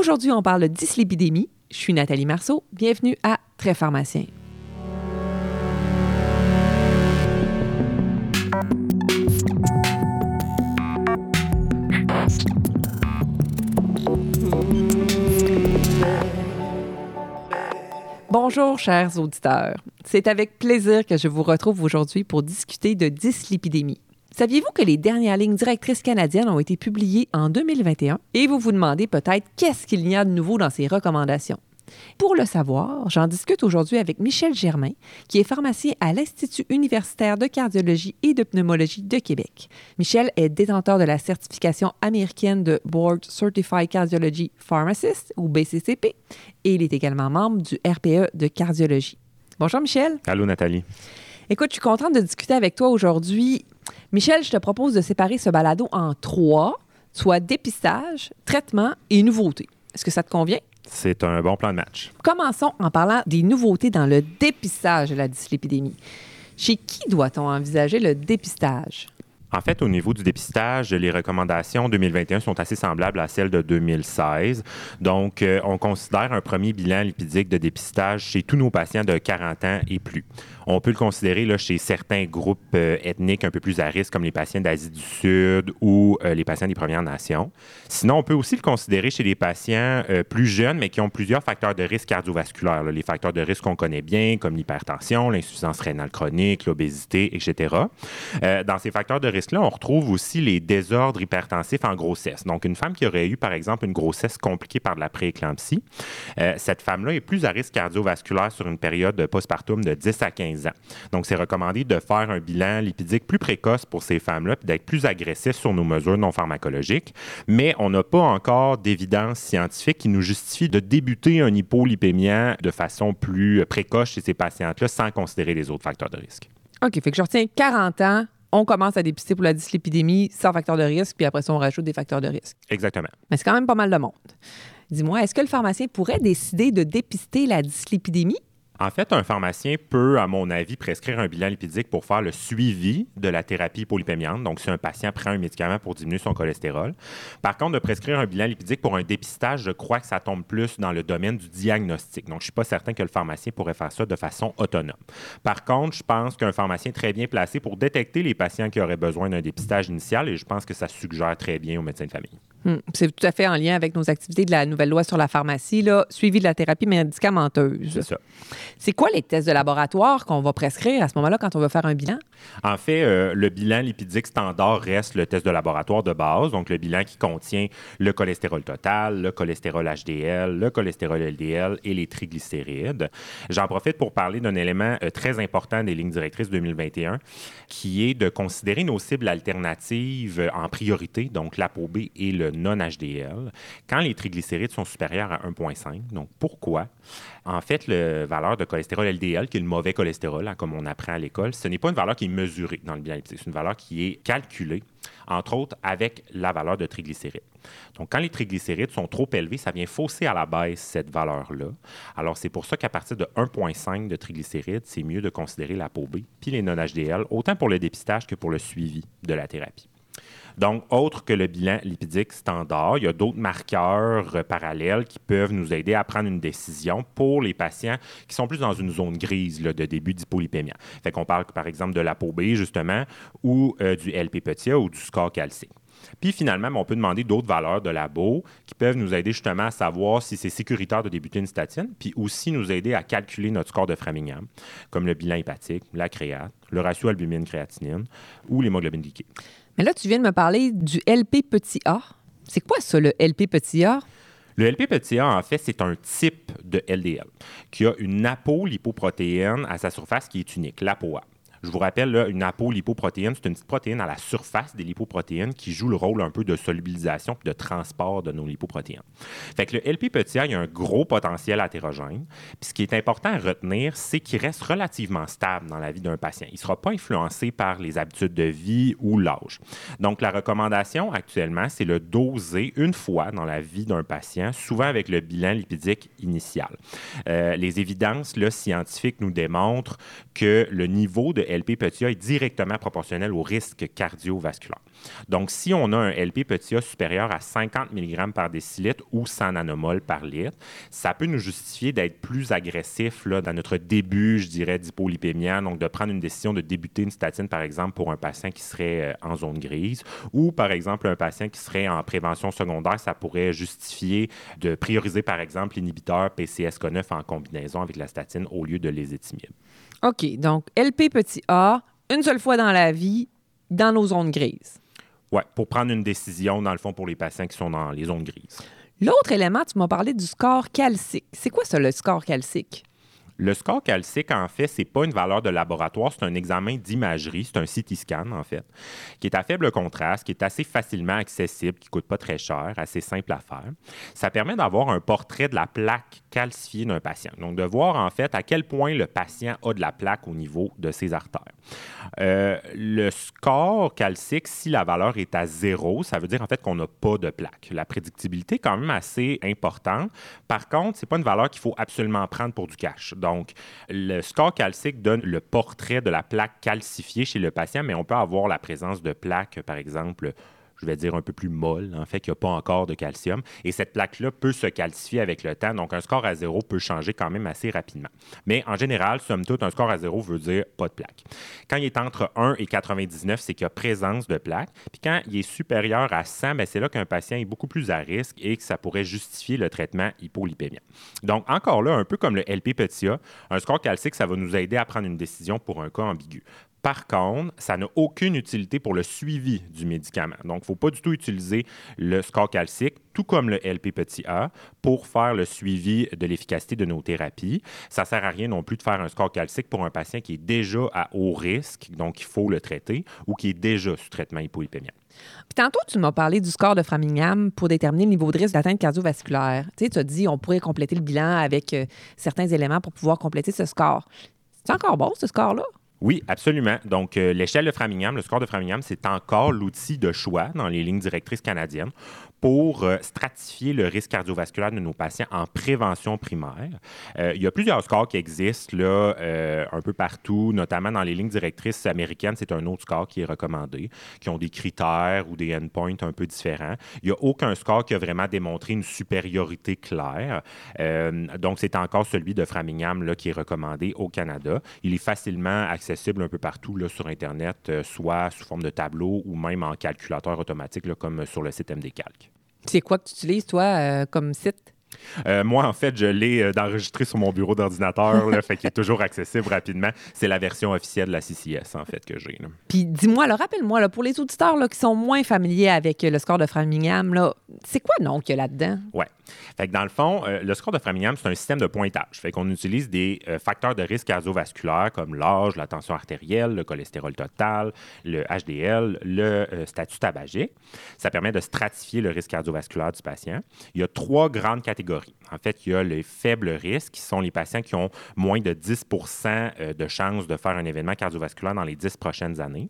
Aujourd'hui, on parle de dyslipidémie. Je suis Nathalie Marceau. Bienvenue à Très Pharmacien. Bonjour, chers auditeurs. C'est avec plaisir que je vous retrouve aujourd'hui pour discuter de dyslipidémie. Saviez-vous que les dernières lignes directrices canadiennes ont été publiées en 2021? Et vous vous demandez peut-être qu'est-ce qu'il y a de nouveau dans ces recommandations. Pour le savoir, j'en discute aujourd'hui avec Michel Germain, qui est pharmacien à l'Institut universitaire de cardiologie et de pneumologie de Québec. Michel est détenteur de la certification américaine de Board Certified Cardiology Pharmacist, ou BCCP, et il est également membre du RPE de cardiologie. Bonjour Michel. Allô Nathalie. Écoute, je suis contente de discuter avec toi aujourd'hui. Michel, je te propose de séparer ce balado en trois, soit dépistage, traitement et nouveauté. Est-ce que ça te convient? C'est un bon plan de match. Commençons en parlant des nouveautés dans le dépistage de la dyslipidémie. Chez qui doit-on envisager le dépistage? En fait, au niveau du dépistage, les recommandations 2021 sont assez semblables à celles de 2016. Donc, euh, on considère un premier bilan lipidique de dépistage chez tous nos patients de 40 ans et plus. On peut le considérer chez certains groupes euh, ethniques un peu plus à risque, comme les patients d'Asie du Sud ou euh, les patients des Premières Nations. Sinon, on peut aussi le considérer chez les patients plus jeunes, mais qui ont plusieurs facteurs de risque cardiovasculaires. Les facteurs de risque qu'on connaît bien, comme l'hypertension, l'insuffisance rénale chronique, l'obésité, etc. dans ces facteurs de risque, là on retrouve aussi les désordres hypertensifs en grossesse. Donc, une femme qui aurait eu, par exemple, une grossesse compliquée par de la prééclampsie, euh, cette femme-là est plus à risque cardiovasculaire sur une période postpartum de 10 à 15 ans. Donc, c'est recommandé de faire un bilan lipidique plus précoce pour ces femmes-là, puis d'être plus agressif sur nos mesures non pharmacologiques. Mais on n'a pas encore d'évidence scientifique qui nous justifie de débuter un hypolipémia de façon plus précoce chez ces patientes-là sans considérer les autres facteurs de risque. OK, fait que je retiens 40 ans, on commence à dépister pour la dyslipidémie sans facteur de risque, puis après ça, on rajoute des facteurs de risque. Exactement. Mais c'est quand même pas mal de monde. Dis-moi, est-ce que le pharmacien pourrait décider de dépister la dyslipidémie? En fait, un pharmacien peut, à mon avis, prescrire un bilan lipidique pour faire le suivi de la thérapie hypolipémiante. Donc, si un patient prend un médicament pour diminuer son cholestérol. Par contre, de prescrire un bilan lipidique pour un dépistage, je crois que ça tombe plus dans le domaine du diagnostic. Donc, je ne suis pas certain que le pharmacien pourrait faire ça de façon autonome. Par contre, je pense qu'un pharmacien est très bien placé pour détecter les patients qui auraient besoin d'un dépistage initial et je pense que ça suggère très bien aux médecins de famille. Hmm. C'est tout à fait en lien avec nos activités de la nouvelle loi sur la pharmacie, là, suivi de la thérapie médicamenteuse. C'est ça. C'est quoi les tests de laboratoire qu'on va prescrire à ce moment-là quand on veut faire un bilan? En fait, euh, le bilan lipidique standard reste le test de laboratoire de base, donc le bilan qui contient le cholestérol total, le cholestérol HDL, le cholestérol LDL et les triglycérides. J'en profite pour parler d'un élément euh, très important des lignes directrices 2021, qui est de considérer nos cibles alternatives en priorité, donc l'ApoB et le non-HDL, quand les triglycérides sont supérieurs à 1,5. Donc, pourquoi? En fait, la valeur de cholestérol LDL, qui est le mauvais cholestérol, hein, comme on apprend à l'école, ce n'est pas une valeur qui est mesurée dans le bilan C'est une valeur qui est calculée, entre autres, avec la valeur de triglycérides. Donc, quand les triglycérides sont trop élevés, ça vient fausser à la baisse cette valeur-là. Alors, c'est pour ça qu'à partir de 1,5 de triglycérides, c'est mieux de considérer la B puis les non-HDL, autant pour le dépistage que pour le suivi de la thérapie. Donc, autre que le bilan lipidique standard, il y a d'autres marqueurs euh, parallèles qui peuvent nous aider à prendre une décision pour les patients qui sont plus dans une zone grise de début d'hypolipémia. Fait qu'on parle par exemple de l'ApoB, justement, ou euh, du LP ou du score calcique. Puis finalement, on peut demander d'autres valeurs de labo qui peuvent nous aider justement à savoir si c'est sécuritaire de débuter une statine, puis aussi nous aider à calculer notre score de Framingham, comme le bilan hépatique, la créate, le ratio albumine-créatinine ou l'hémoglobine glyquée. Mais là, tu viens de me parler du LP petit a. C'est quoi ça, le LP petit a? Le LP petit a, en fait, c'est un type de LDL qui a une apolipoprotéine à sa surface qui est unique, l'ApoA. Je vous rappelle, là, une apolipoprotéine, c'est une petite protéine à la surface des lipoprotéines qui joue le rôle un peu de solubilisation et de transport de nos lipoprotéines. Fait le LP petit a, a un gros potentiel hétérogène. Puis ce qui est important à retenir, c'est qu'il reste relativement stable dans la vie d'un patient. Il ne sera pas influencé par les habitudes de vie ou l'âge. Donc, la recommandation actuellement, c'est le doser une fois dans la vie d'un patient, souvent avec le bilan lipidique initial. Euh, les évidences scientifiques nous démontrent que le niveau de LP petit a est directement proportionnel au risque cardiovasculaire. Donc, si on a un LP petit a supérieur à 50 mg par décilitre ou 100 nanomoles par litre, ça peut nous justifier d'être plus agressif dans notre début, je dirais, d'hypolipémia, donc de prendre une décision de débuter une statine, par exemple, pour un patient qui serait euh, en zone grise, ou par exemple un patient qui serait en prévention secondaire, ça pourrait justifier de prioriser, par exemple, l'inhibiteur PCSK9 en combinaison avec la statine au lieu de l'ésétimib. OK, donc LP petit a, une seule fois dans la vie, dans nos zones grises. Oui, pour prendre une décision, dans le fond, pour les patients qui sont dans les zones grises. L'autre élément, tu m'as parlé du score calcique. C'est quoi ça, le score calcique? Le score calcique, en fait, c'est pas une valeur de laboratoire, c'est un examen d'imagerie, c'est un CT scan, en fait, qui est à faible contraste, qui est assez facilement accessible, qui coûte pas très cher, assez simple à faire. Ça permet d'avoir un portrait de la plaque calcifiée d'un patient. Donc, de voir, en fait, à quel point le patient a de la plaque au niveau de ses artères. Euh, le score calcique, si la valeur est à zéro, ça veut dire, en fait, qu'on n'a pas de plaque. La prédictibilité est quand même assez importante. Par contre, c'est pas une valeur qu'il faut absolument prendre pour du cash. Donc, le score calcique donne le portrait de la plaque calcifiée chez le patient, mais on peut avoir la présence de plaques, par exemple, je vais dire, un peu plus molle, en fait, qu'il n'y a pas encore de calcium. Et cette plaque-là peut se calcifier avec le temps. Donc, un score à zéro peut changer quand même assez rapidement. Mais en général, somme toute, un score à zéro veut dire pas de plaque. Quand il est entre 1 et 99, c'est qu'il y a présence de plaque. Puis quand il est supérieur à 100, ben, c'est là qu'un patient est beaucoup plus à risque et que ça pourrait justifier le traitement hypolipémien. Donc, encore là, un peu comme le LP petit A, un score calcique, ça va nous aider à prendre une décision pour un cas ambigu. Par contre, ça n'a aucune utilité pour le suivi du médicament. Donc, il ne faut pas du tout utiliser le score calcique, tout comme le LP petit pour faire le suivi de l'efficacité de nos thérapies. Ça ne sert à rien non plus de faire un score calcique pour un patient qui est déjà à haut risque, donc il faut le traiter, ou qui est déjà sous traitement hypolipémien. Puis tantôt, tu m'as parlé du score de Framingham pour déterminer le niveau de risque d'atteinte cardiovasculaire. Tu sais, tu as dit on pourrait compléter le bilan avec euh, certains éléments pour pouvoir compléter ce score. C'est encore bon, ce score-là? Oui, absolument. Donc, euh, l'échelle de Framingham, le score de Framingham, c'est encore l'outil de choix dans les lignes directrices canadiennes pour euh, stratifier le risque cardiovasculaire de nos patients en prévention primaire. Euh, il y a plusieurs scores qui existent là, un peu partout, notamment dans les lignes directrices américaines. C'est un autre score qui est recommandé, qui ont des critères ou des endpoints un peu différents. Il n'y a aucun score qui a vraiment démontré une supériorité claire. donc, c'est encore celui de Framingham là, qui est recommandé au Canada. Il est facilement accessible accessible un peu partout là, sur Internet, euh, soit sous forme de tableau ou même en calculateur automatique, là, comme sur le site MD Calc. C'est quoi que tu utilises, toi, euh, comme site? Euh, moi, en fait, je l'ai euh, enregistré sur mon bureau d'ordinateur, fait qu'il est toujours accessible rapidement. C'est la version officielle de la CCS, en fait, que j'ai. Puis dis-moi, rappelle-moi, pour les auditeurs là, qui sont moins familiers avec le score de Framingham, c'est quoi non qu'il y a là-dedans? Oui. Fait que dans le fond, euh, le score de Framingham, c'est un système de pointage. Fait qu'on utilise des facteurs de risque cardiovasculaire comme l'âge, la tension artérielle, le cholestérol total, le HDL, le statut tabagique. Ça permet de stratifier le risque cardiovasculaire du patient. Il y a trois grandes catégories en fait, il y a les faibles risques, qui sont les patients qui ont moins de 10% euh, de chances de faire un événement cardiovasculaire dans les 10 prochaines années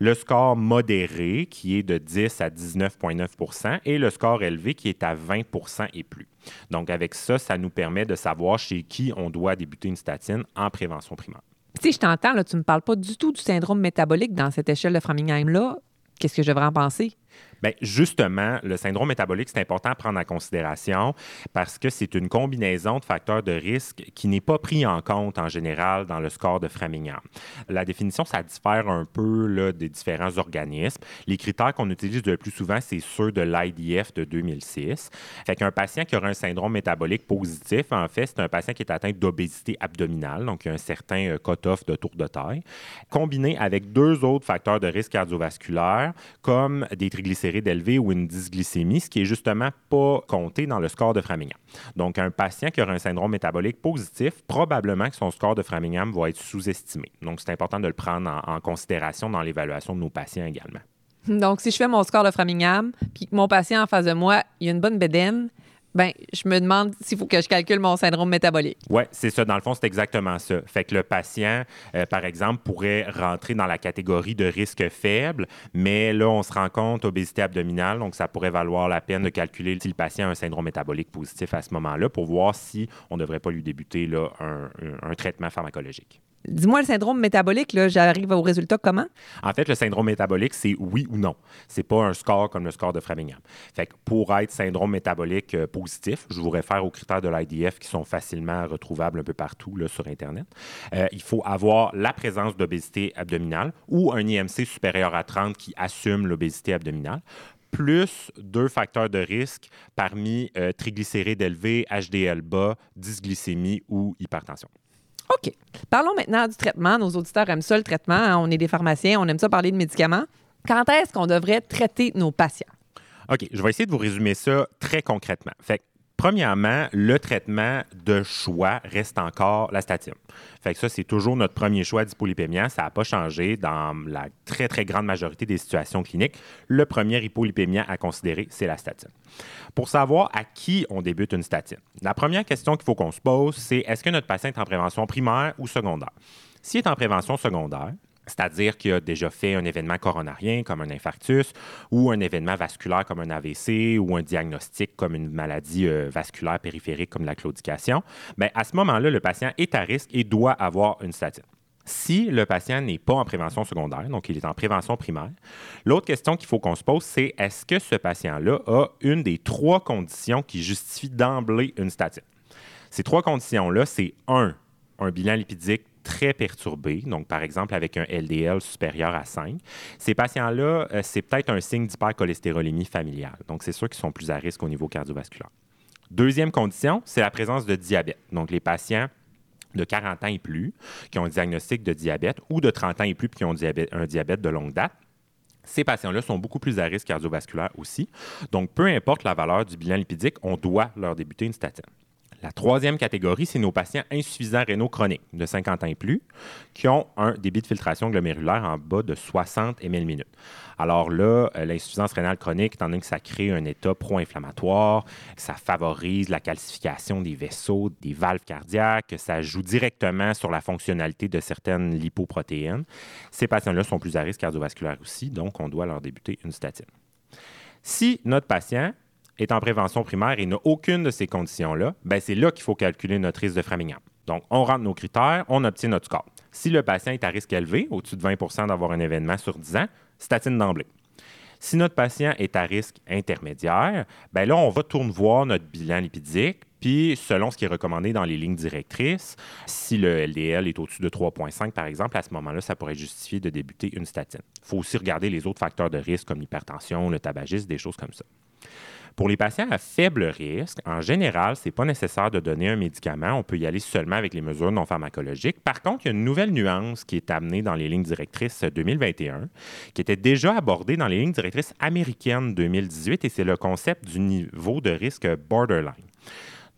le score modéré qui est de 10 à 19,9% et le score élevé qui est à 20% et plus. Donc, avec ça, ça nous permet de savoir chez qui on doit débuter une statine en prévention primaire. Si je t'entends, tu ne me parles pas du tout du syndrome métabolique dans cette échelle de Framingham-là. Qu'est-ce que je devrais en penser? Bien, justement, le syndrome métabolique, c'est important à prendre en considération parce que c'est une combinaison de facteurs de risque qui n'est pas pris en compte en général dans le score de Framingham. La définition, ça diffère un peu des différents organismes. Les critères qu'on utilise le plus souvent, c'est ceux de l'IDF de 2006. Fait qu'un patient qui aura un syndrome métabolique positif, en fait, c'est un patient qui est atteint d'obésité abdominale, donc il y a un certain euh, cut-off de tour de taille, combiné avec deux autres facteurs de risque cardiovasculaire, comme des triglycérides d'élever ou une dysglycémie, ce qui est justement pas compté dans le score de Framingham. Donc, un patient qui aura un syndrome métabolique positif, probablement que son score de Framingham va être sous-estimé. Donc, c'est important de le prendre en, en considération dans l'évaluation de nos patients également. Donc, si je fais mon score de Framingham, puis que mon patient en face de moi, il a une bonne bédaine, ben, je me demande s'il faut que je calcule mon syndrome métabolique. Oui, c'est ça. Dans le fond, c'est exactement ça. Fait que le patient, euh, par exemple, pourrait rentrer dans la catégorie de risque faible, mais là, on se rend compte obésité abdominale, donc ça pourrait valoir la peine de calculer si le patient a un syndrome métabolique positif à ce moment-là pour voir si on ne devrait pas lui débuter là, un traitement pharmacologique. Dis-moi, le syndrome métabolique, là, j'arrive au résultat comment? En fait, le syndrome métabolique, c'est oui ou non. C'est pas un score comme le score de Framingham. Fait pour être syndrome métabolique euh, positif, je vous réfère aux critères de l'IDF qui sont facilement retrouvables un peu partout là, sur Internet. Euh, il faut avoir la présence d'obésité abdominale ou un IMC supérieur à 30 qui assume l'obésité abdominale plus deux facteurs de risque parmi euh, triglycérides élevés, HDL bas, dysglycémie ou hypertension. OK. Parlons maintenant du traitement. Nos auditeurs aiment ça, le traitement. Hein. On est des pharmaciens, on aime ça parler de médicaments. Quand est-ce qu'on devrait traiter nos patients? OK, je vais essayer de vous résumer ça très concrètement. Fait Premièrement, le traitement de choix reste encore la statine. Fait que ça, c'est toujours notre premier choix d'hypolipémia. Ça n'a pas changé dans la très, très grande majorité des situations cliniques. Le premier hypolipémia à considérer, c'est la statine. Pour savoir à qui on débute une statine, la première question qu'il faut qu'on se pose, c'est est-ce que notre patient est en prévention primaire ou secondaire? S'il est en prévention secondaire, c'est-à-dire qu'il a déjà fait un événement coronarien comme un infarctus ou un événement vasculaire comme un AVC ou un diagnostic comme une maladie euh, vasculaire périphérique comme la claudication, bien, à ce moment-là, le patient est à risque et doit avoir une statine. Si le patient n'est pas en prévention secondaire, donc il est en prévention primaire, l'autre question qu'il faut qu'on se pose, c'est est-ce que ce patient-là a une des trois conditions qui justifient d'emblée une statine? Ces trois conditions-là, c'est un, un bilan lipidique très perturbés, donc par exemple avec un LDL supérieur à 5, ces patients-là, euh, c'est peut-être un signe d'hypercholestérolémie familiale. Donc c'est sûr qu'ils sont plus à risque au niveau cardiovasculaire. Deuxième condition, c'est la présence de diabète. Donc les patients de 40 ans et plus qui ont un diagnostic de diabète ou de 30 ans et plus qui ont un diabète de longue date. Ces patients-là sont beaucoup plus à risque cardiovasculaire aussi. Donc, peu importe la valeur du bilan lipidique, on doit leur débuter une statine. La troisième catégorie, c'est nos patients insuffisants rénaux chroniques de 50 ans et plus qui ont un débit de filtration glomérulaire en bas de 60 ml minutes. Alors là, euh, l'insuffisance rénale chronique, étant donné que ça crée un état pro-inflammatoire, ça favorise la calcification des vaisseaux, des valves cardiaques, ça joue directement sur la fonctionnalité de certaines lipoprotéines. Ces patients-là sont plus à risque cardiovasculaire aussi, donc on doit leur débuter une statine. Si notre patient est en prévention primaire et n'a aucune de ces conditions-là, ben c'est là qu'il faut calculer notre risque de Framingham. Donc, on rentre nos critères, on obtient notre score. Si le patient est à risque élevé, au-dessus de 20% d'avoir un événement sur 10 ans, statine d'emblée. Si notre patient est à risque intermédiaire, ben là, on va tourner voir notre bilan lipidique, puis selon ce qui est recommandé dans les lignes directrices, si le LDL est au-dessus de 3,5 par exemple, à ce moment-là, ça pourrait justifier de débuter une statine. Il faut aussi regarder les autres facteurs de risque comme l'hypertension, le tabagisme, des choses comme ça. Pour les patients à faible risque, en général, ce n'est pas nécessaire de donner un médicament. On peut y aller seulement avec les mesures non pharmacologiques. Par contre, il y a une nouvelle nuance qui est amenée dans les lignes directrices 2021, qui était déjà abordée dans les lignes directrices américaines 2018, et c'est le concept du niveau de risque borderline.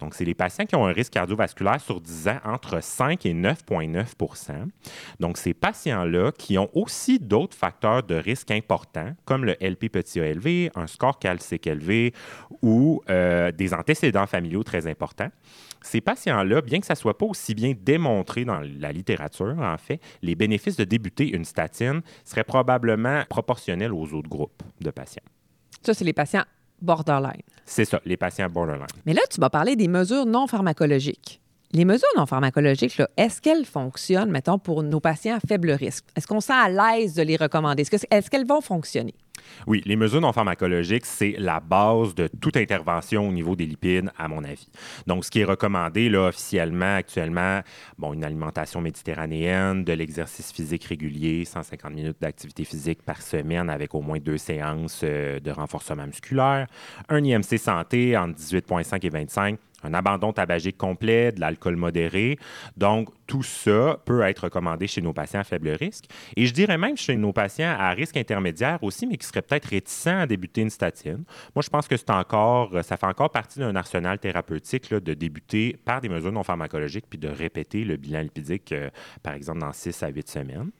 Donc, c'est les patients qui ont un risque cardiovasculaire sur 10 ans entre 5 et 9,9% Donc, ces patients-là qui ont aussi d'autres facteurs de risque importants, comme le LP petit a élevé, un score calcique élevé ou euh, des antécédents familiaux très importants. Ces patients-là, bien que ça ne soit pas aussi bien démontré dans la littérature, en fait, les bénéfices de débuter une statine seraient probablement proportionnels aux autres groupes de patients. Ça, c'est les patients borderline. C'est ça, les patients borderline. Mais là, tu m'as parlé des mesures non pharmacologiques. Les mesures non pharmacologiques, est-ce qu'elles fonctionnent, mettons, pour nos patients à faible risque? Est-ce qu'on sent à l'aise de les recommander? Est-ce qu'elles vont fonctionner? Oui, les mesures non pharmacologiques, c'est la base de toute intervention au niveau des lipides, à mon avis. Donc, ce qui est recommandé là, officiellement, actuellement, bon, une alimentation méditerranéenne, de l'exercice physique régulier, 150 minutes d'activité physique par semaine avec au moins deux séances euh, de renforcement musculaire, un IMC santé entre 18,5 et 25 un abandon tabagique complet, de l'alcool modéré. Donc, tout ça peut être recommandé chez nos patients à faible risque. Et je dirais même chez nos patients à risque intermédiaire aussi, mais qui seraient peut-être réticents à débuter une statine. Moi, je pense que c'est encore, ça fait encore partie d'un arsenal thérapeutique de débuter par des mesures non pharmacologiques puis de répéter le bilan lipidique, euh, par exemple, dans 6 à 8 semaines.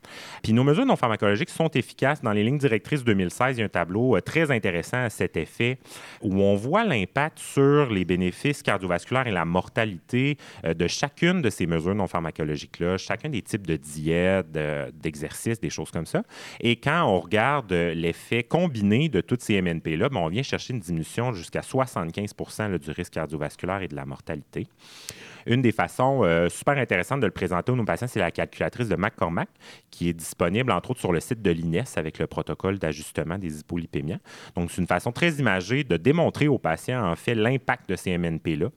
Puis nos mesures non pharmacologiques sont efficaces. Dans les lignes directrices 2016, il y a un tableau euh, très intéressant à cet effet où on voit l'impact sur les bénéfices cardiovasculaires et la mortalité euh, de chacune de ces mesures non pharmacologiques-là, chacun des types de diètes, d'exercices, des choses comme ça. Et quand on regarde euh, l'effet combiné de toutes ces MNP-là, ben, on vient chercher une diminution jusqu'à 75% du risque cardiovasculaire et de la mortalité. Une des façons euh, super intéressantes de le présenter aux nos patients, c'est la calculatrice de McCormack, qui est disponible entre autres sur le site de l'INES avec le protocole d'ajustement des hypolipémiens. Donc, c'est une façon très imagée de démontrer aux patients en fait l'impact de ces MNP-là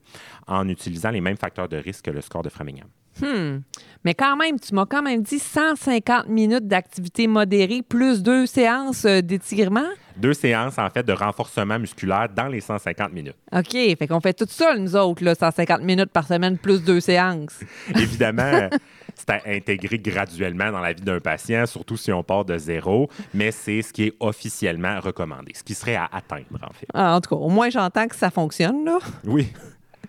en utilisant les mêmes facteurs de risque que le score de Framingham. Hmm. Mais quand même, tu m'as quand même dit 150 minutes d'activité modérée plus deux séances euh, d'étirement? Deux séances, en fait, de renforcement musculaire dans les 150 minutes. OK. Fait qu'on fait tout ça, nous autres, là, 150 minutes par semaine plus deux séances. Évidemment. c'est à intégrer graduellement dans la vie d'un patient, surtout si on part de zéro, mais c'est ce qui est officiellement recommandé, ce qui serait à atteindre, en fait. Ah, en tout cas, au moins, j'entends que ça fonctionne, là. Oui.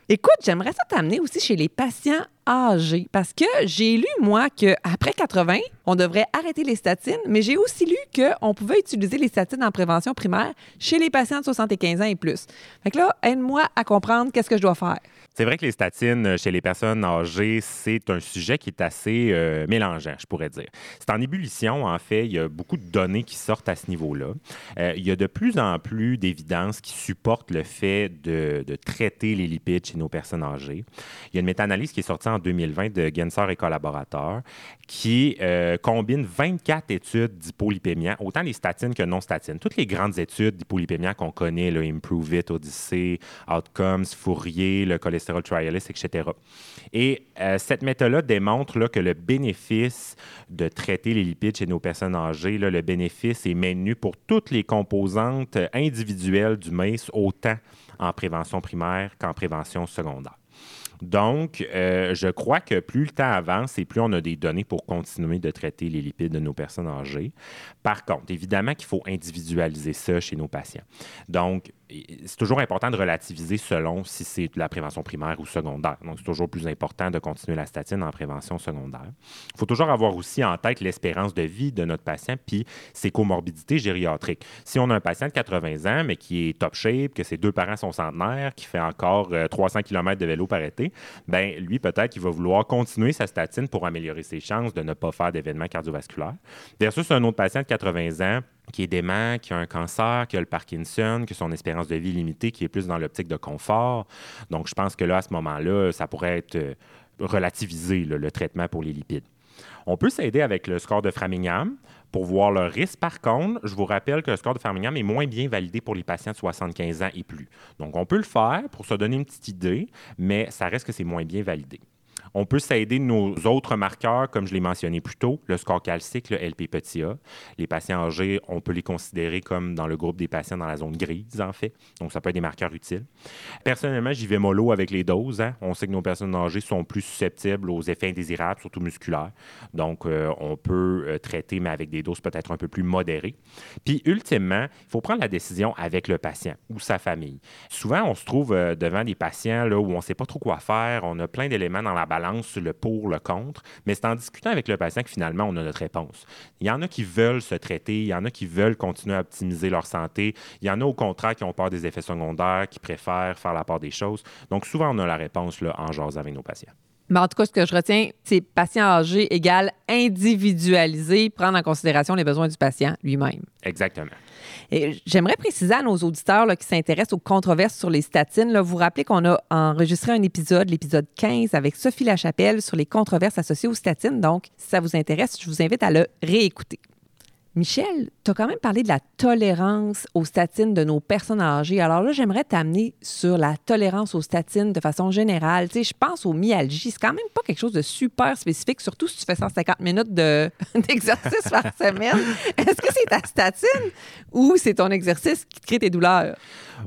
Écoute, j'aimerais ça t'amener aussi chez les patients âgés parce que j'ai lu, moi, qu'après 80, on devrait arrêter les statines, mais j'ai aussi lu qu'on pouvait utiliser les statines en prévention primaire chez les patients de 75 ans et plus. Fait que là, aide-moi à comprendre qu'est-ce que je dois faire. C'est vrai que les statines euh, chez les personnes âgées, c'est un sujet qui est assez euh, mélangeant, je pourrais dire. C'est en ébullition, en fait. Il y a beaucoup de données qui sortent à ce niveau-là. Euh, il y a de plus en plus d'évidences qui supportent le fait de, traiter les lipides chez nos personnes âgées. Il y a une méta-analyse qui est sortie en 2020 de Genser et collaborateurs qui combine 24 études d'hypolipémia, autant les statines que non statines. Toutes les grandes études d'hypolipémia qu'on connaît, le Improve It, Odyssey, Outcomes, Fourier, le cholestérol Et euh, cette méthode-là démontre là, que le bénéfice de traiter les lipides chez nos personnes âgées, le bénéfice est maintenu pour toutes les composantes individuelles du MACE, autant en prévention primaire qu'en prévention secondaire. Donc, euh, je crois que plus le temps avance et plus on a des données pour continuer de traiter les lipides de nos personnes âgées. Par contre, évidemment qu'il faut individualiser ça chez nos patients. Donc, c'est toujours important de relativiser selon si c'est de la prévention primaire ou secondaire. Donc, c'est toujours plus important de continuer la statine en prévention secondaire. Il faut toujours avoir aussi en tête l'espérance de vie de notre patient puis ses comorbidités gériatriques. Si on a un patient de 80 ans, mais qui est top shape, que ses deux parents sont centenaires, qui fait encore 300 euh, km de vélo par été, ben lui, peut-être qu'il va vouloir continuer sa statine pour améliorer ses chances de ne pas faire d'événements cardiovasculaires. Versus un autre patient de 80 ans qui est dément, qui a un cancer, qui a le Parkinson, qui a son espérance de vie limitée, qui est plus dans l'optique de confort. Donc, je pense que là, à ce moment-là, ça pourrait être euh, relativisé, le traitement pour les lipides. On peut s'aider avec le score de Framingham pour voir le risque. Par contre, je vous rappelle que le score de Framingham est moins bien validé pour les patients de 75 ans et plus. Donc, on peut le faire pour se donner une petite idée, mais ça reste que c'est moins bien validé. On peut s'aider de nos autres marqueurs, comme je l'ai mentionné plus tôt, le score calcique, le LP petit a. Les patients âgés, on peut les considérer comme dans le groupe des patients dans la zone grise, en fait. Donc, ça peut être des marqueurs utiles. Personnellement, j'y vais mollo avec les doses. Hein. On sait que nos personnes âgées sont plus susceptibles aux effets indésirables, surtout musculaires. Donc, euh, on peut euh, traiter, mais avec des doses peut-être un peu plus modérées. Puis, ultimement, il faut prendre la décision avec le patient ou sa famille. Souvent, on se trouve euh, devant des patients là, où on ne sait pas trop quoi faire. On a plein d'éléments dans la balance le pour, le contre, mais c'est en discutant avec le patient que finalement on a notre réponse. Il y en a qui veulent se traiter, il y en a qui veulent continuer à optimiser leur santé, il y en a au contraire qui ont peur des effets secondaires, qui préfèrent faire la part des choses. Donc souvent on a la réponse là, en jasant avec nos patients. Mais en tout cas, ce que je retiens, c'est patient âgé égale individualisé, prendre en considération les besoins du patient lui-même. Exactement. J'aimerais préciser à nos auditeurs qui s'intéressent aux controverses sur les statines, là, vous rappelez qu'on a enregistré un épisode, l'épisode 15, avec Sophie Lachapelle sur les controverses associées aux statines. Donc, si ça vous intéresse, je vous invite à le réécouter. Michel, tu as quand même parlé de la tolérance aux statines de nos personnes âgées. Alors là, j'aimerais t'amener sur la tolérance aux statines de façon générale. Tu je pense aux myalgies. C'est quand même pas quelque chose de super spécifique, surtout si tu fais 150 minutes d'exercice par semaine. Est-ce que c'est ta statine ou c'est ton exercice qui te crée tes douleurs?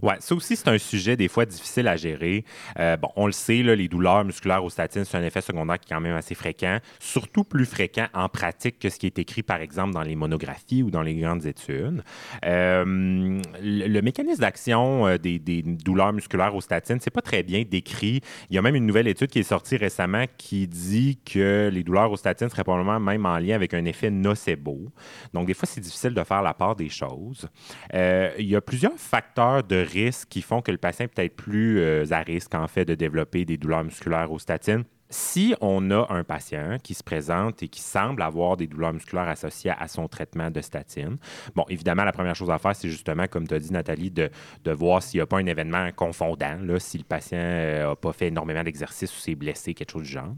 Oui, ça aussi, c'est un sujet des fois difficile à gérer. Euh, bon, on le sait, les douleurs musculaires aux statines, c'est un effet secondaire qui est quand même assez fréquent, surtout plus fréquent en pratique que ce qui est écrit, par exemple, dans les monographies ou dans les grandes études. Euh, le, mécanisme d'action euh, des, douleurs musculaires aux statines, c'est pas très bien décrit. Il y a même une nouvelle étude qui est sortie récemment qui dit que les douleurs aux statines seraient probablement même en lien avec un effet nocebo. Donc, des fois, c'est difficile de faire la part des choses. il y a plusieurs facteurs de risques qui font que le patient est peut-être plus euh, à risque, en fait, de développer des douleurs musculaires aux statines. Si on a un patient qui se présente et qui semble avoir des douleurs musculaires associées à son traitement de statine, bon, évidemment, la première chose à faire, c'est justement, comme tu as dit, Nathalie, de, de voir s'il n'y a pas un événement confondant, là, si le patient n'a euh, pas fait énormément d'exercice ou s'est blessé, quelque chose du genre.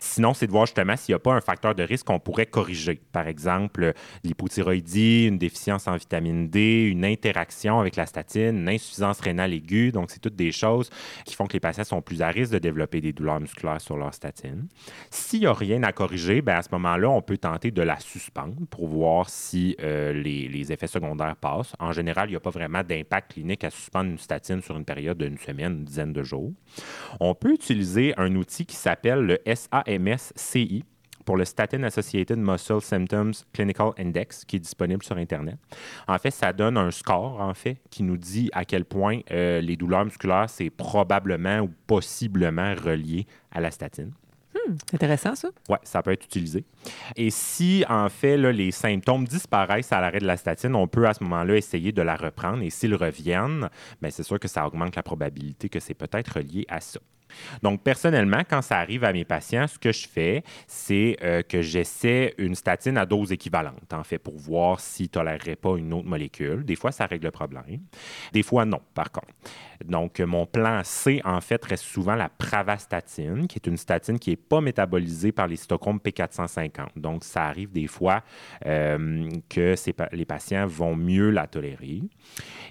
Sinon, c'est de voir justement s'il n'y a pas un facteur de risque qu'on pourrait corriger. Par exemple, l'hypothyroïdie, une déficience en vitamine D, une interaction avec la statine, une insuffisance rénale aiguë. Donc, c'est toutes des choses qui font que les patients sont plus à risque de développer des douleurs musculaires sur leur statine. S'il n'y a rien à corriger, bien, à ce moment-là, on peut tenter de la suspendre pour voir si euh, les, effets secondaires passent. En général, il n'y a pas vraiment d'impact clinique à suspendre une statine sur une période d'une semaine, une dizaine de jours. On peut utiliser un outil qui s'appelle le SAMS-CI pour le Statin Associated Muscle Symptoms Clinical Index qui est disponible sur Internet. En fait, ça donne un score, en fait, qui nous dit à quel point euh, les douleurs musculaires, c'est probablement ou possiblement relié à la statine. Hmm, intéressant, ça. Oui, ça peut être utilisé. Et si, en fait, là, les symptômes disparaissent à l'arrêt de la statine, on peut à ce moment-là essayer de la reprendre. Et s'ils reviennent, bien, c'est sûr que ça augmente la probabilité que c'est peut-être relié à ça. Donc, personnellement, quand ça arrive à mes patients, ce que je fais, c'est euh, que j'essaie une statine à dose équivalente, en fait, pour voir s'il ne tolérerait pas une autre molécule. Des fois, ça règle le problème. Des fois, non, par contre. Donc, mon plan C, en fait, reste souvent la pravastatine, qui est une statine qui n'est pas métabolisée par les cytochromes P450. Donc, ça arrive des fois euh, que les patients vont mieux la tolérer.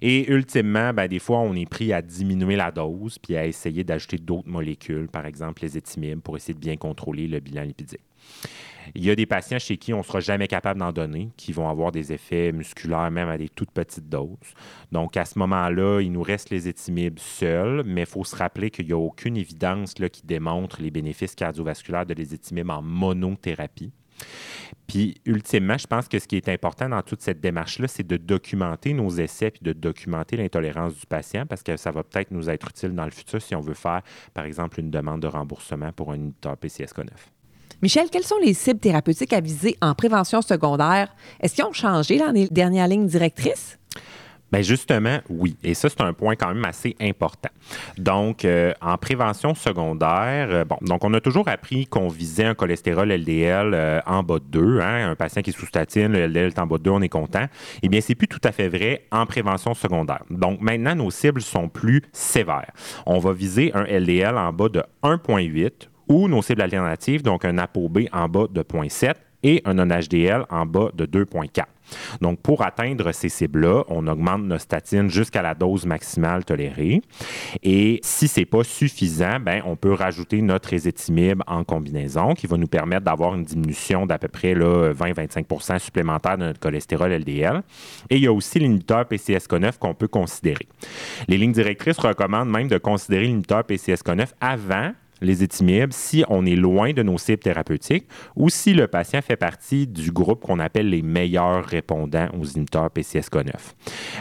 Et ultimement, ben, des fois, on est pris à diminuer la dose puis à essayer d'ajouter d'autres molécules, par exemple les éthymibes, pour essayer de bien contrôler le bilan lipidique. Il y a des patients chez qui on ne sera jamais capable d'en donner, qui vont avoir des effets musculaires même à des toutes petites doses. Donc, à ce moment-là, il nous reste les éthymibes seuls, mais il faut se rappeler qu'il n'y a aucune évidence là, qui démontre les bénéfices cardiovasculaires de l'éthymibe en monothérapie. Puis, ultimement, je pense que ce qui est important dans toute cette démarche-là, c'est de documenter nos essais puis de documenter l'intolérance du patient parce que ça va peut-être nous être utile dans le futur si on veut faire, par exemple, une demande de remboursement pour un inhibiteur PCSK9. Michel, quelles sont les cibles thérapeutiques à viser en prévention secondaire? Est-ce qu'ils ont changé dans les dernières lignes directrices? Bien, justement, oui. Et ça, c'est un point quand même assez important. Donc, euh, en prévention secondaire, euh, bon, donc on a toujours appris qu'on visait un cholestérol LDL euh, en bas de 2. Hein, un patient qui est sous statine, le LDL est en bas de 2, on est content. Eh bien, c'est plus tout à fait vrai en prévention secondaire. Donc, maintenant, nos cibles sont plus sévères. On va viser un LDL en bas de 1,8 ou nos cibles alternatives, donc un ApoB en bas de 0,7 et un non-HDL en bas de 2,4. Donc, pour atteindre ces cibles-là, on augmente nos statines jusqu'à la dose maximale tolérée. Et si ce n'est pas suffisant, ben, on peut rajouter notre ézétimib en combinaison qui va nous permettre d'avoir une diminution d'à peu près 20-25% supplémentaire de notre cholestérol LDL. Et il y a aussi l'inhibiteur PCSK9 qu'on peut considérer. Les lignes directrices recommandent même de considérer l'inhibiteur PCSK9 avant les éthymibes si on est loin de nos cibles thérapeutiques ou si le patient fait partie du groupe qu'on appelle les meilleurs répondants aux inhibiteurs PCSK9,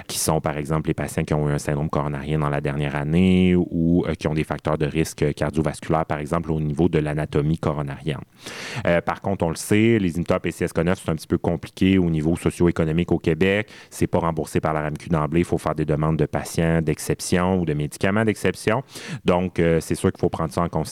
qui sont par exemple les patients qui ont eu un syndrome coronarien dans la dernière année ou euh, qui ont des facteurs de risque cardiovasculaire, par exemple au niveau de l'anatomie coronarienne. Euh, par contre, on le sait, les inhibiteurs PCSK9, c'est un petit peu compliqué au niveau socio-économique au Québec. C'est pas remboursé par la RAMQ d'emblée. Il faut faire des demandes de patients d'exception ou de médicaments d'exception. Donc, euh, c'est sûr qu'il faut prendre ça en considération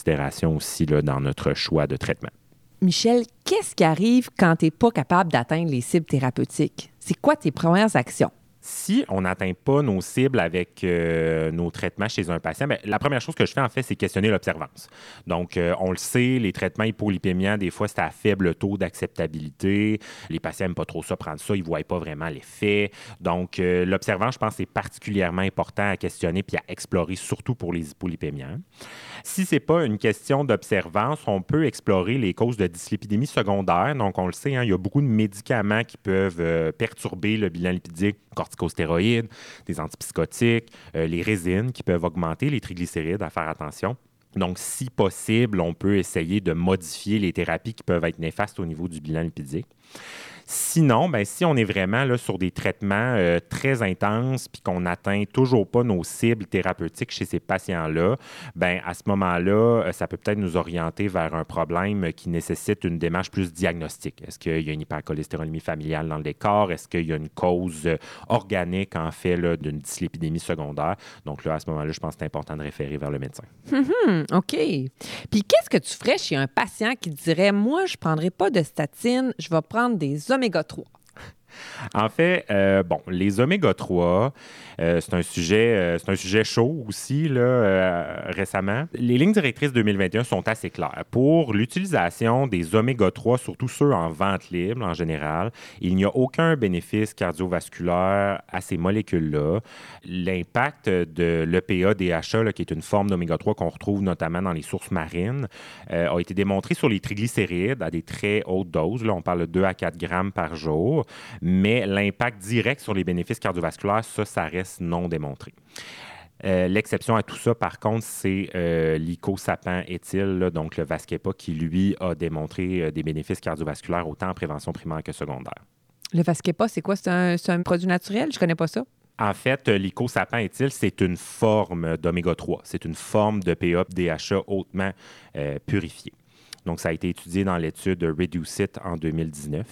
Michel, qu'est-ce qui arrive quand tu n'es pas capable d'atteindre les cibles thérapeutiques? C'est quoi tes premières actions? Si on n'atteint pas nos cibles avec euh, nos traitements chez un patient, bien, la première chose que je fais, en fait, c'est questionner l'observance. Donc, euh, on le sait, les traitements hypolipémiants, des fois, c'est à faible taux d'acceptabilité. Les patients n'aiment pas trop ça, prendre ça, ils ne voient pas vraiment l'effet. Donc, euh, l'observance, je pense, c'est particulièrement important à questionner puis à explorer, surtout pour les hypolipémiants. Si ce n'est pas une question d'observance, on peut explorer les causes de dyslipidémie secondaire. Donc, on le sait, hein, il y a beaucoup de médicaments qui peuvent perturber le bilan lipidique corticostéroïdes, des antipsychotiques, euh, les résines qui peuvent augmenter les triglycérides, à faire attention. Donc, si possible, on peut essayer de modifier les thérapies qui peuvent être néfastes au niveau du bilan lipidique. Sinon, ben, si on est vraiment là, sur des traitements euh, très intenses puis qu'on n'atteint toujours pas nos cibles thérapeutiques chez ces patients-là, ben, à ce moment-là, euh, ça peut peut-être nous orienter vers un problème qui nécessite une démarche plus diagnostique. Est-ce qu'il y a une hypercholestérolémie familiale dans le décor? Est-ce qu'il y a une cause euh, organique, en fait, d'une dyslipidémie secondaire? Donc là, à ce moment-là, je pense que c'est important de référer vers le médecin. Hum, OK. Puis qu'est-ce que tu ferais chez un patient qui dirait, moi, je ne prendrai pas de statine, je vais prendre des oméga 3? En fait, euh, bon, les oméga 3, euh, c'est un, sujet, euh, c'est un sujet chaud aussi là, récemment. Les lignes directrices 2021 sont assez claires. Pour l'utilisation des oméga 3, surtout ceux en vente libre en général, il n'y a aucun bénéfice cardiovasculaire à ces molécules-là. L'impact de l'EPA-DHA, qui est une forme d'oméga 3 qu'on retrouve notamment dans les sources marines, a été démontré sur les triglycérides à des très hautes doses. Là, on parle de 2 à 4 grammes par jour l'impact direct sur les bénéfices cardiovasculaires, ça, ça reste non démontré. Euh, l'exception à tout ça, par contre, c'est euh, l'icosapin éthyle, donc le Vascepa, qui, lui, a démontré euh, des bénéfices cardiovasculaires autant en prévention primaire que secondaire. Le Vascepa, c'est quoi? C'est un, produit naturel? Je connais pas ça. En fait, l'icosapin éthyle, c'est une forme d'oméga 3. C'est une forme de PA-DHA hautement purifiée. Donc, ça a été étudié dans l'étude Reduce en 2019.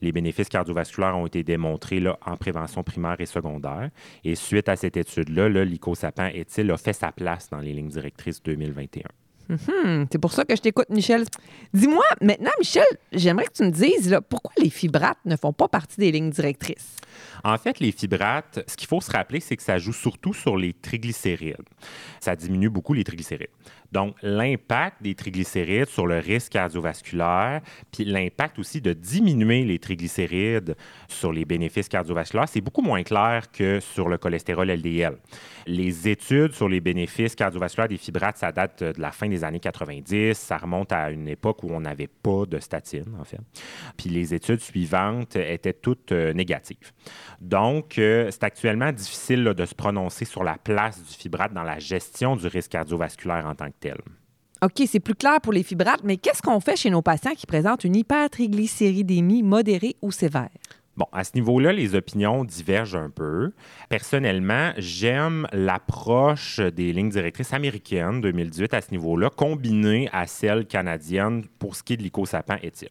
Les bénéfices cardiovasculaires ont été démontrés là, en prévention primaire et secondaire. Et suite à cette étude-là, l'icosapin éthyle a fait sa place dans les lignes directrices 2021. Mhm. c'est pour ça que je t'écoute, Michel. Dis-moi, maintenant, Michel, j'aimerais que tu me dises là, pourquoi les fibrates ne font pas partie des lignes directrices? En fait, les fibrates, ce qu'il faut se rappeler, c'est que ça joue surtout sur les triglycérides. Ça diminue beaucoup les triglycérides. Donc, l'impact des triglycérides sur le risque cardiovasculaire, puis l'impact aussi de diminuer les triglycérides sur les bénéfices cardiovasculaires, c'est beaucoup moins clair que sur le cholestérol LDL. Les études sur les bénéfices cardiovasculaires des fibrates, ça date de la fin des années 90. Ça remonte à une époque où on n'avait pas de statine, en fait. Puis les études suivantes étaient toutes euh, négatives. Donc, euh, c'est actuellement difficile de se prononcer sur la place du fibrate dans la gestion du risque cardiovasculaire en tant que OK, c'est plus clair pour les fibrates, mais qu'est-ce qu'on fait chez nos patients qui présentent une hypertriglycéridémie modérée ou sévère? Bon, à ce niveau-là, les opinions divergent un peu. Personnellement, j'aime l'approche des lignes directrices américaines 2018 à ce niveau-là, combinée à celle canadienne pour ce qui est de l'icosapin éthyle.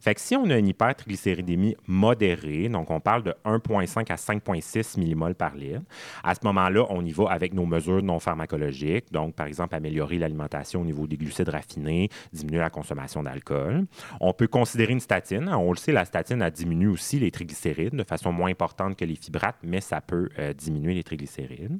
Fait que si on a une hypertriglycéridémie modérée, donc on parle de 1,5 à 5,6 mmol par litre, à ce moment-là, on y va avec nos mesures non pharmacologiques, donc par exemple améliorer l'alimentation au niveau des glucides raffinés, diminuer la consommation d'alcool. On peut considérer une statine. On le sait, la statine a diminué aussi les triglycérides de façon moins importante que les fibrates, mais ça peut euh, diminuer les triglycérides.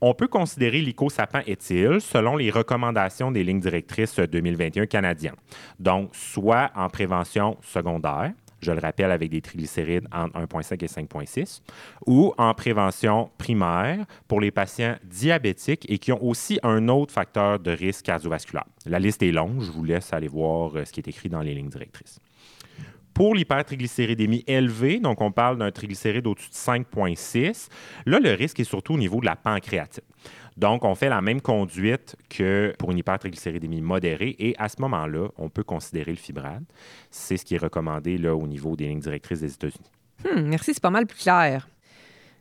On peut considérer l'icosapin éthyle selon les recommandations des lignes directrices 2021 canadiennes. Donc, soit en prévention secondaire, je le rappelle, avec des triglycérides entre 1,5 et 5,6, ou en prévention primaire pour les patients diabétiques et qui ont aussi un autre facteur de risque cardiovasculaire. La liste est longue, je vous laisse aller voir euh, ce qui est écrit dans les lignes directrices. Pour l'hypertriglycéridémie élevée, donc on parle d'un triglycéride au-dessus de 5,6, là, le risque est surtout au niveau de la pancréatite. Donc, on fait la même conduite que pour une hypertriglycéridémie modérée et à ce moment-là, on peut considérer le fibrate. C'est ce qui est recommandé là, au niveau des lignes directrices des États-Unis. Hmm, merci, c'est pas mal plus clair.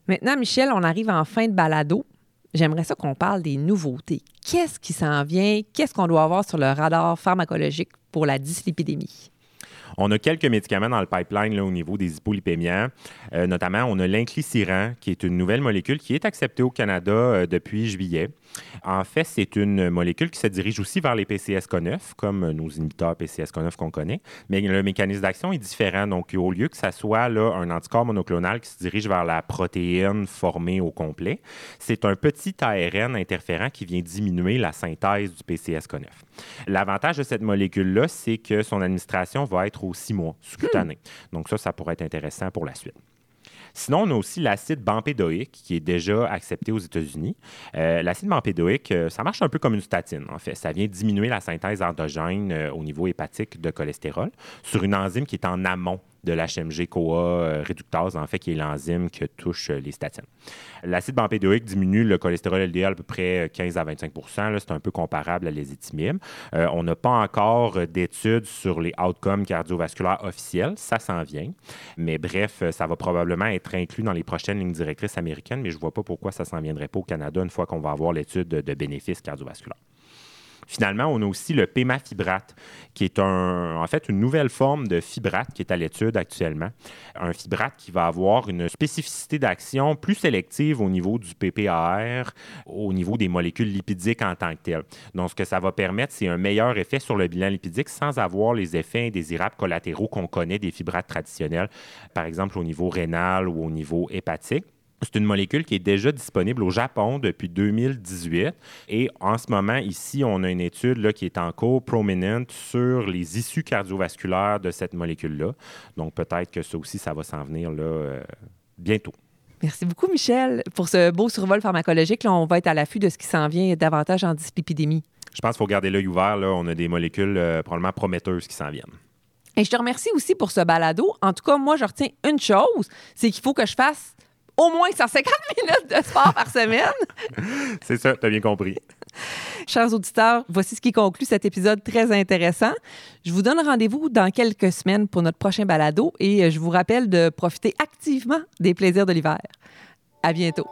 Maintenant, Michel, on arrive en fin de balado. J'aimerais ça qu'on parle des nouveautés. Qu'est-ce qui s'en vient? Qu'est-ce qu'on doit avoir sur le radar pharmacologique pour la dyslipidémie? On a quelques médicaments dans le pipeline au niveau des hypolipémiens. Euh, notamment, on a l'inclisiran, qui est une nouvelle molécule qui est acceptée au Canada euh, depuis juillet. En fait, c'est une molécule qui se dirige aussi vers les PCSK9, comme nos inhibiteurs PCSK9 qu'on connaît, mais le mécanisme d'action est différent. Donc, au lieu que ça soit là, un anticorps monoclonal qui se dirige vers la protéine formée au complet, c'est un petit ARN interférent qui vient diminuer la synthèse du PCSK9. L'avantage de cette molécule-là, c'est que son administration va être aux six mois, sous cutané. Donc, ça, ça pourrait être intéressant pour la suite. Sinon, on a aussi l'acide bempédoïque qui est déjà accepté aux États-Unis. Euh, l'acide bempédoïque, euh, ça marche un peu comme une statine, en fait. Ça vient diminuer la synthèse endogène euh, au niveau hépatique de cholestérol sur une enzyme qui est en amont de l'HMG-CoA réductase, en fait, qui est l'enzyme qui touche les statines. L'acide bempédoïque diminue le cholestérol LDL à peu près 15 à 25% C'est un peu comparable à l'ézitimib. on n'a pas encore d'études sur les outcomes cardiovasculaires officiels. Ça s'en vient. Mais bref, ça va probablement être inclus dans les prochaines lignes directrices américaines, mais je ne vois pas pourquoi ça s'en viendrait pas au Canada une fois qu'on va avoir l'étude de bénéfices cardiovasculaires. Finalement, on a aussi le pémafibrate, qui est un, en fait une nouvelle forme de fibrate qui est à l'étude actuellement. Un fibrate qui va avoir une spécificité d'action plus sélective au niveau du PPAR, au niveau des molécules lipidiques en tant que telles. Donc, ce que ça va permettre, c'est un meilleur effet sur le bilan lipidique sans avoir les effets indésirables collatéraux qu'on connaît des fibrates traditionnels, par exemple au niveau rénal ou au niveau hépatique. C'est une molécule qui est déjà disponible au Japon depuis 2018. Et en ce moment, ici, on a une étude là, qui est en cours, prominente, sur les issues cardiovasculaires de cette molécule-là. Donc, peut-être que ça aussi, ça va s'en venir là, euh, bientôt. Merci beaucoup, Michel, pour ce beau survol pharmacologique. Là, on va être à l'affût de ce qui s'en vient davantage en dyslipidémie. Je pense qu'il faut garder l'œil ouvert. Là. On a des molécules euh, probablement prometteuses qui s'en viennent. Et je te remercie aussi pour ce balado. En tout cas, moi, je retiens une chose, c'est qu'il faut que je fasse au moins 150 minutes de sport par semaine. C'est ça, tu as bien compris. Chers auditeurs, voici ce qui conclut cet épisode très intéressant. Je vous donne rendez-vous dans quelques semaines pour notre prochain balado et je vous rappelle de profiter activement des plaisirs de l'hiver. À bientôt.